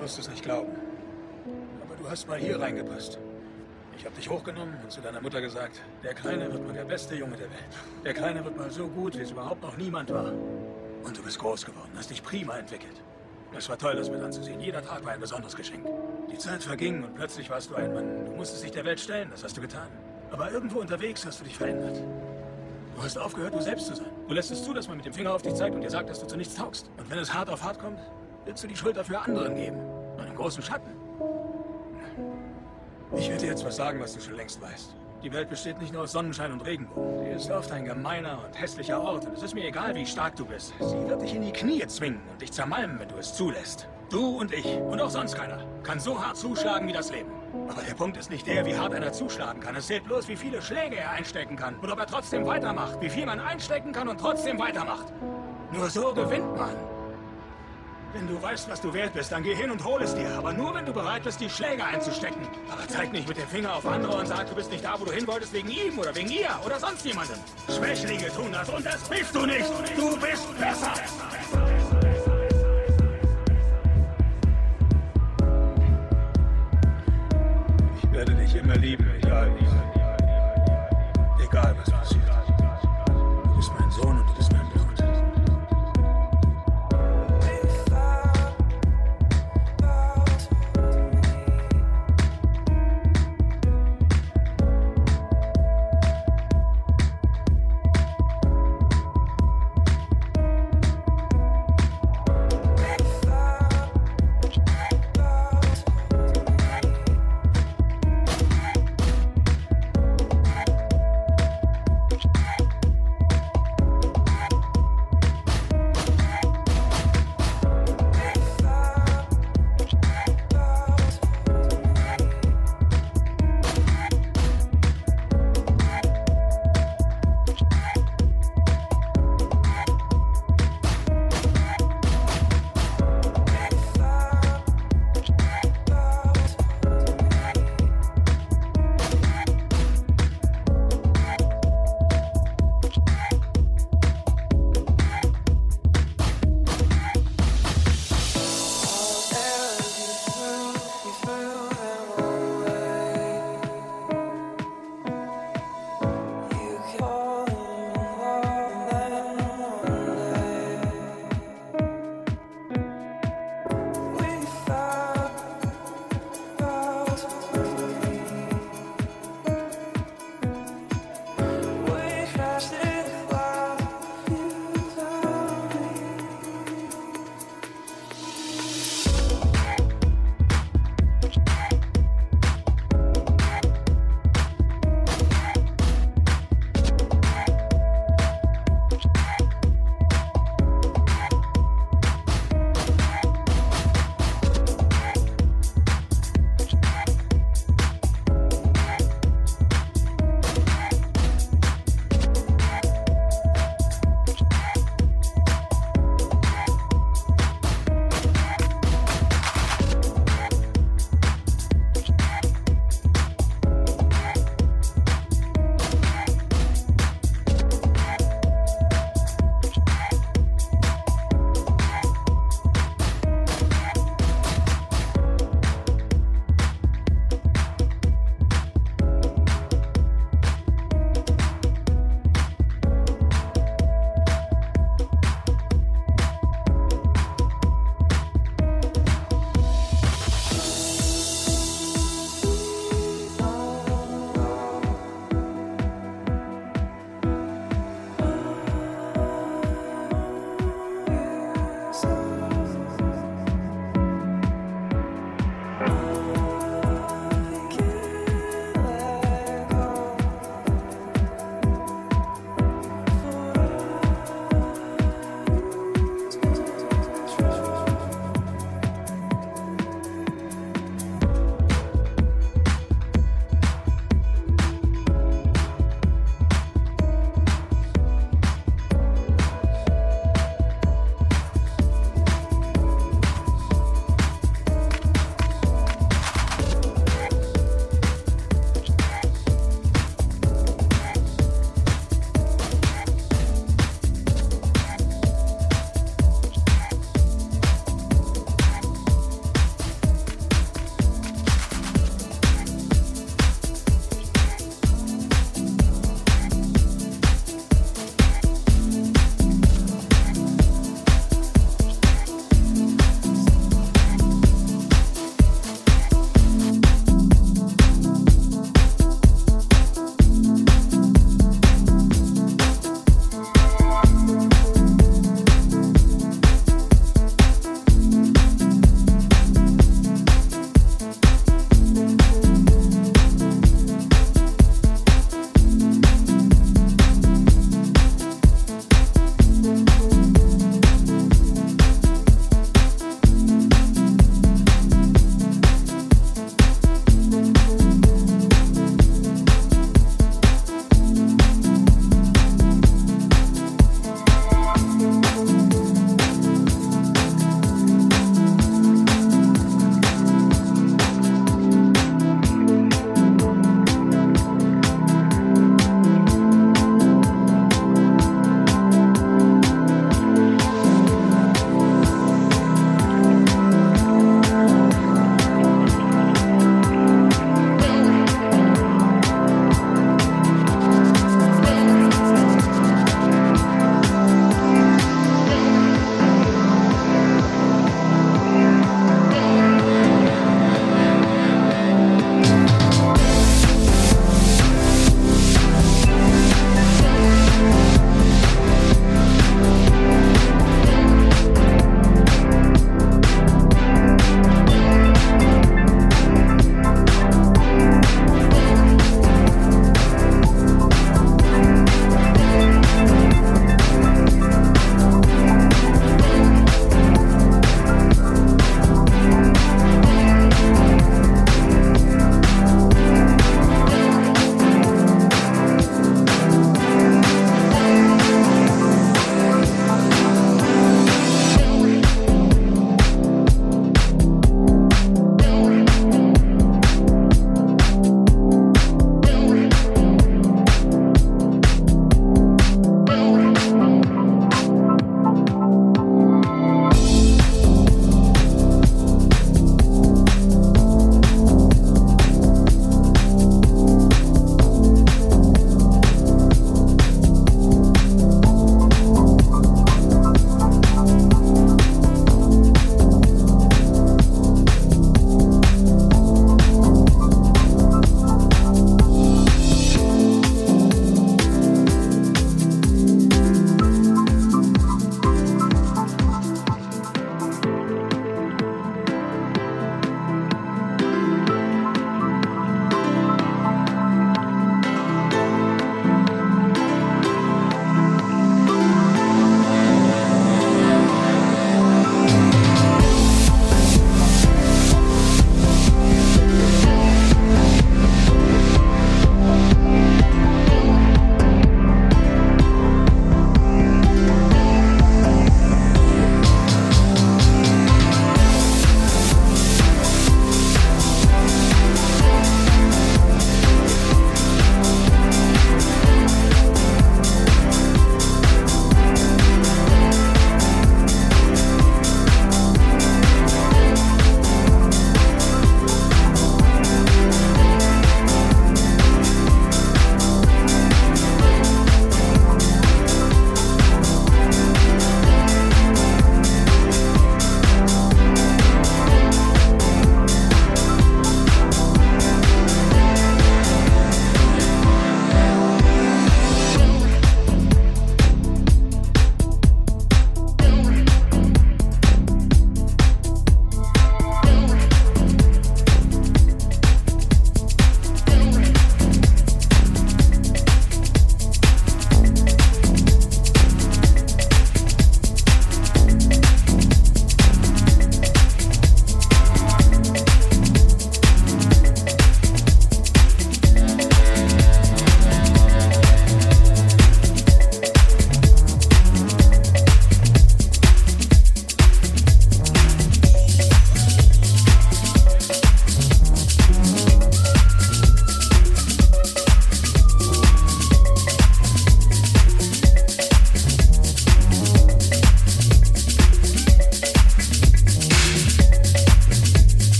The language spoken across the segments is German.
wirst es nicht glauben. Aber du hast mal hier reingepasst. Ich habe dich hochgenommen und zu deiner Mutter gesagt, der Kleine wird mal der beste Junge der Welt. Der Kleine wird mal so gut, wie es überhaupt noch niemand war. Und du bist groß geworden, hast dich prima entwickelt. Es war toll, das mit anzusehen. Jeder Tag war ein besonderes Geschenk. Die Zeit verging und plötzlich warst du ein Mann. Du musstest dich der Welt stellen, das hast du getan. Aber irgendwo unterwegs hast du dich verändert. Du hast aufgehört, du selbst zu sein. Du lässt es zu, dass man mit dem Finger auf dich zeigt und dir sagt, dass du zu nichts taugst. Und wenn es hart auf hart kommt, willst du die Schuld dafür anderen geben. Einen großen Schatten. Ich werde dir jetzt was sagen, was du schon längst weißt. Die Welt besteht nicht nur aus Sonnenschein und Regenbogen. Sie ist oft ein gemeiner und hässlicher Ort. Und es ist mir egal, wie stark du bist. Sie wird dich in die Knie zwingen und dich zermalmen, wenn du es zulässt. Du und ich und auch sonst keiner kann so hart zuschlagen wie das Leben. Aber der Punkt ist nicht der, wie hart einer zuschlagen kann. Es zählt bloß, wie viele Schläge er einstecken kann. Und ob er trotzdem weitermacht. Wie viel man einstecken kann und trotzdem weitermacht. Nur so gewinnt man. Wenn du weißt, was du wert bist, dann geh hin und hol es dir. Aber nur, wenn du bereit bist, die Schläge einzustecken. Aber zeig nicht mit dem Finger auf andere und sag, du bist nicht da, wo du hin wolltest, wegen ihm oder wegen ihr oder sonst jemandem. Schwächlinge tun das und das bist du nicht. Du bist besser. Ich werde dich immer lieben,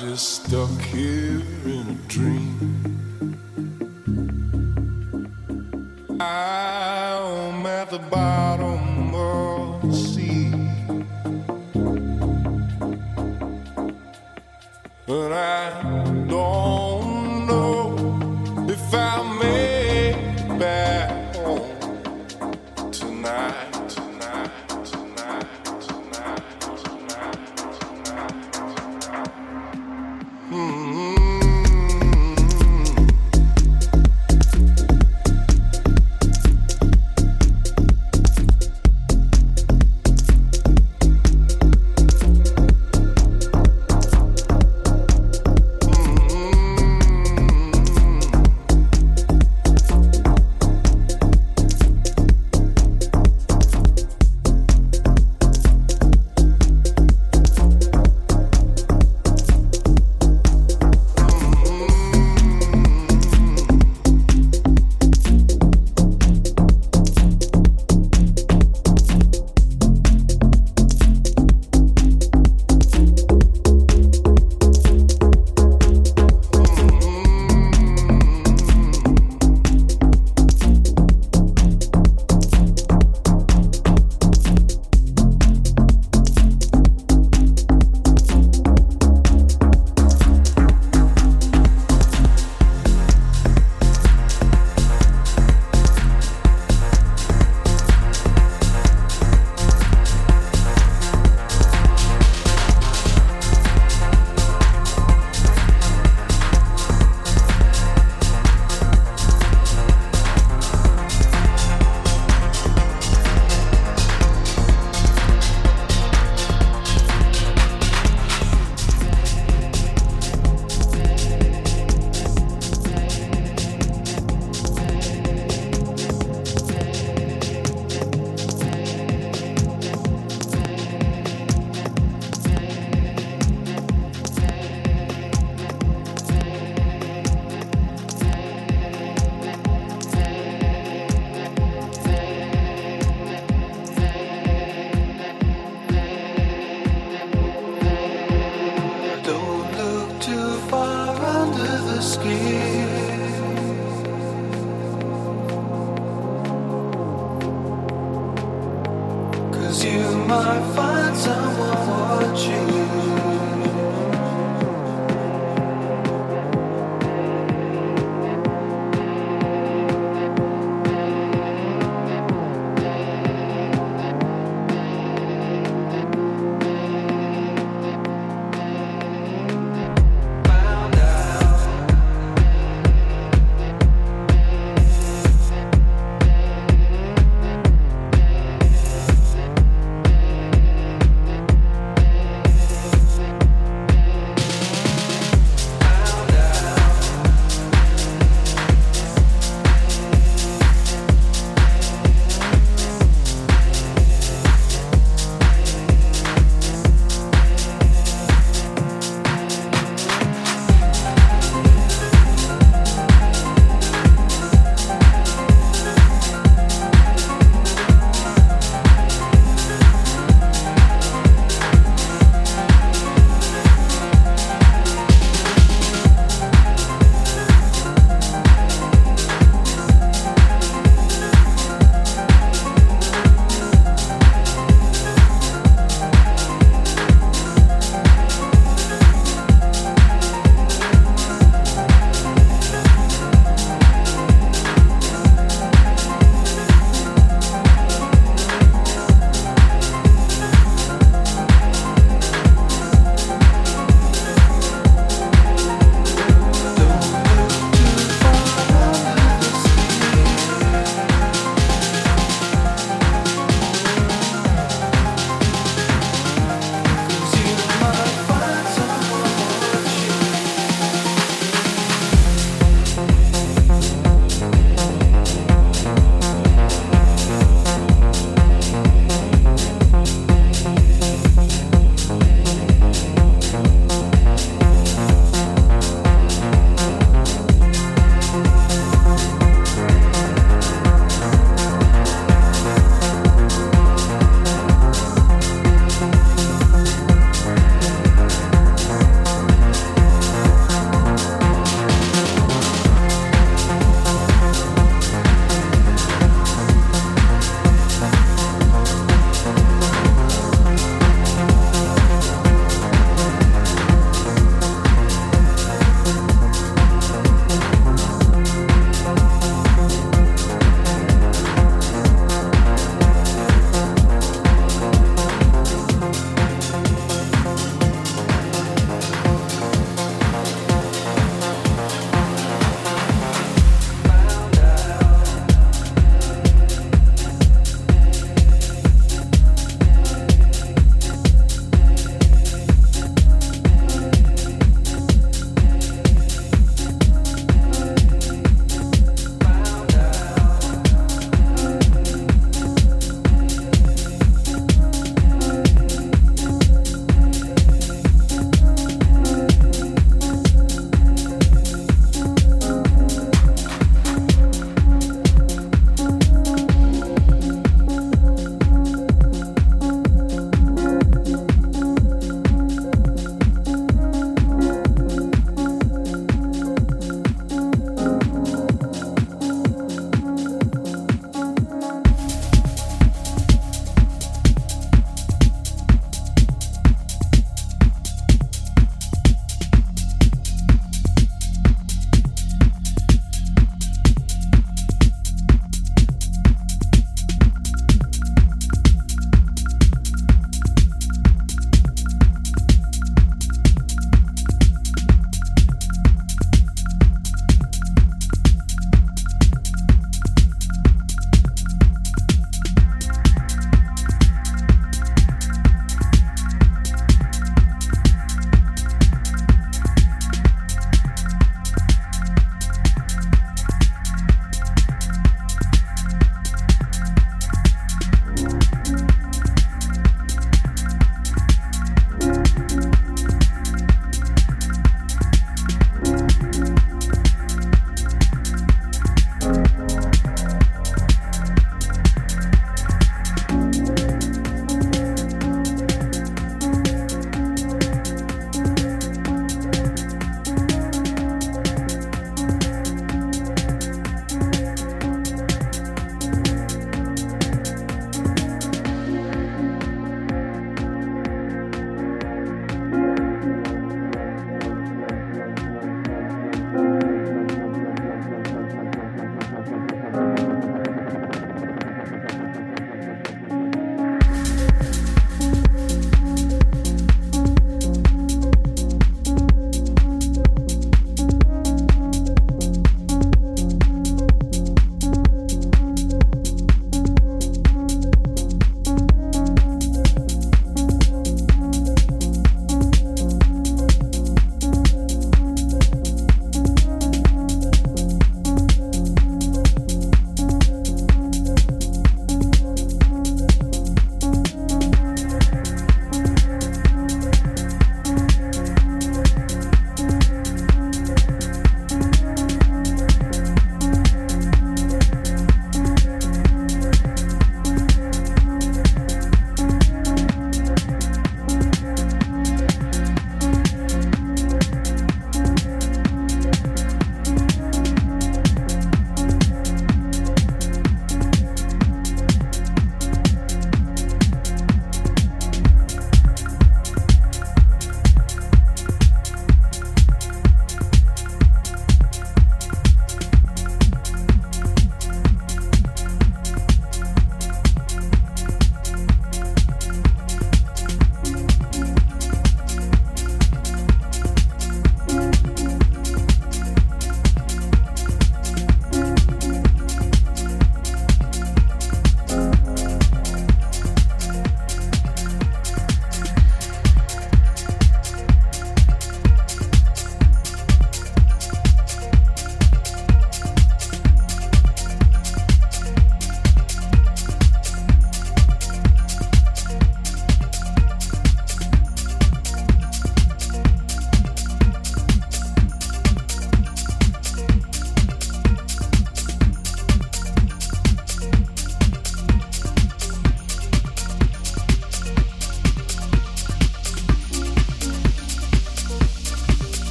just stuck here in a dream. I'm at the bar.